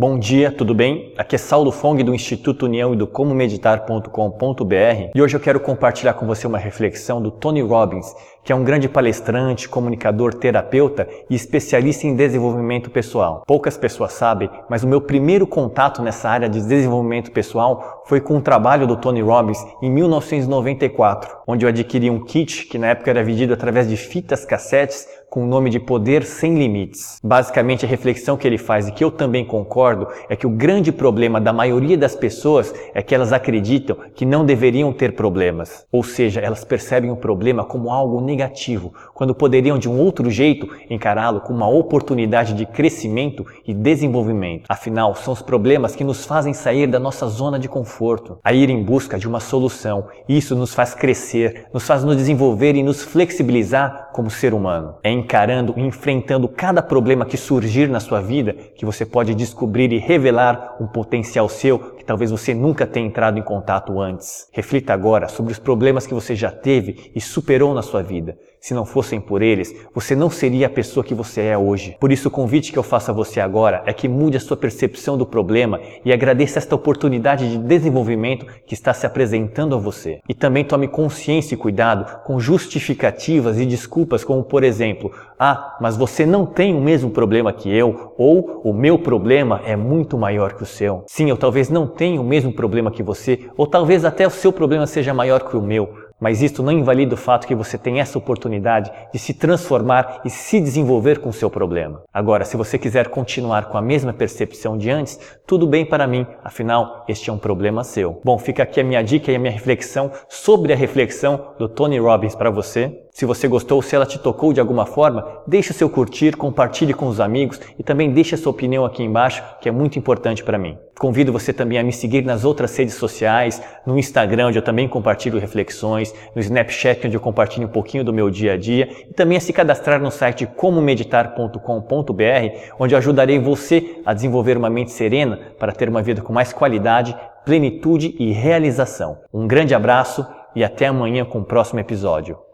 Bom dia, tudo bem? Aqui é Saulo Fong do Instituto União e do Como Meditar.com.br e hoje eu quero compartilhar com você uma reflexão do Tony Robbins, que é um grande palestrante, comunicador, terapeuta e especialista em desenvolvimento pessoal. Poucas pessoas sabem, mas o meu primeiro contato nessa área de desenvolvimento pessoal foi com o trabalho do Tony Robbins em 1994, onde eu adquiri um kit que na época era vendido através de fitas cassetes com o nome de Poder Sem Limites. Basicamente, a reflexão que ele faz e que eu também concordo é que o grande problema da maioria das pessoas é que elas acreditam que não deveriam ter problemas. Ou seja, elas percebem o problema como algo negativo, quando poderiam de um outro jeito encará-lo como uma oportunidade de crescimento e desenvolvimento. Afinal, são os problemas que nos fazem sair da nossa zona de conforto, a ir em busca de uma solução. Isso nos faz crescer, nos faz nos desenvolver e nos flexibilizar como ser humano. É encarando enfrentando cada problema que surgir na sua vida que você pode descobrir e revelar um potencial seu que talvez você nunca tenha entrado em contato antes. Reflita agora sobre os problemas que você já teve e superou na sua vida. Se não fossem por eles, você não seria a pessoa que você é hoje. Por isso, o convite que eu faço a você agora é que mude a sua percepção do problema e agradeça esta oportunidade de desenvolvimento que está se apresentando a você. E também tome consciência e cuidado com justificativas e desculpas, como por exemplo, ah, mas você não tem o mesmo problema que eu, ou o meu problema é muito maior que o seu. Sim, eu talvez não tenha o mesmo problema que você, ou talvez até o seu problema seja maior que o meu. Mas isto não invalida o fato que você tem essa oportunidade de se transformar e se desenvolver com o seu problema. Agora, se você quiser continuar com a mesma percepção de antes, tudo bem para mim, afinal, este é um problema seu. Bom, fica aqui a minha dica e a minha reflexão sobre a reflexão do Tony Robbins para você. Se você gostou, se ela te tocou de alguma forma, deixe o seu curtir, compartilhe com os amigos e também deixe a sua opinião aqui embaixo, que é muito importante para mim. Convido você também a me seguir nas outras redes sociais, no Instagram, onde eu também compartilho reflexões, no Snapchat, onde eu compartilho um pouquinho do meu dia a dia, e também a se cadastrar no site comomeditar.com.br, onde eu ajudarei você a desenvolver uma mente serena para ter uma vida com mais qualidade, plenitude e realização. Um grande abraço e até amanhã com o próximo episódio.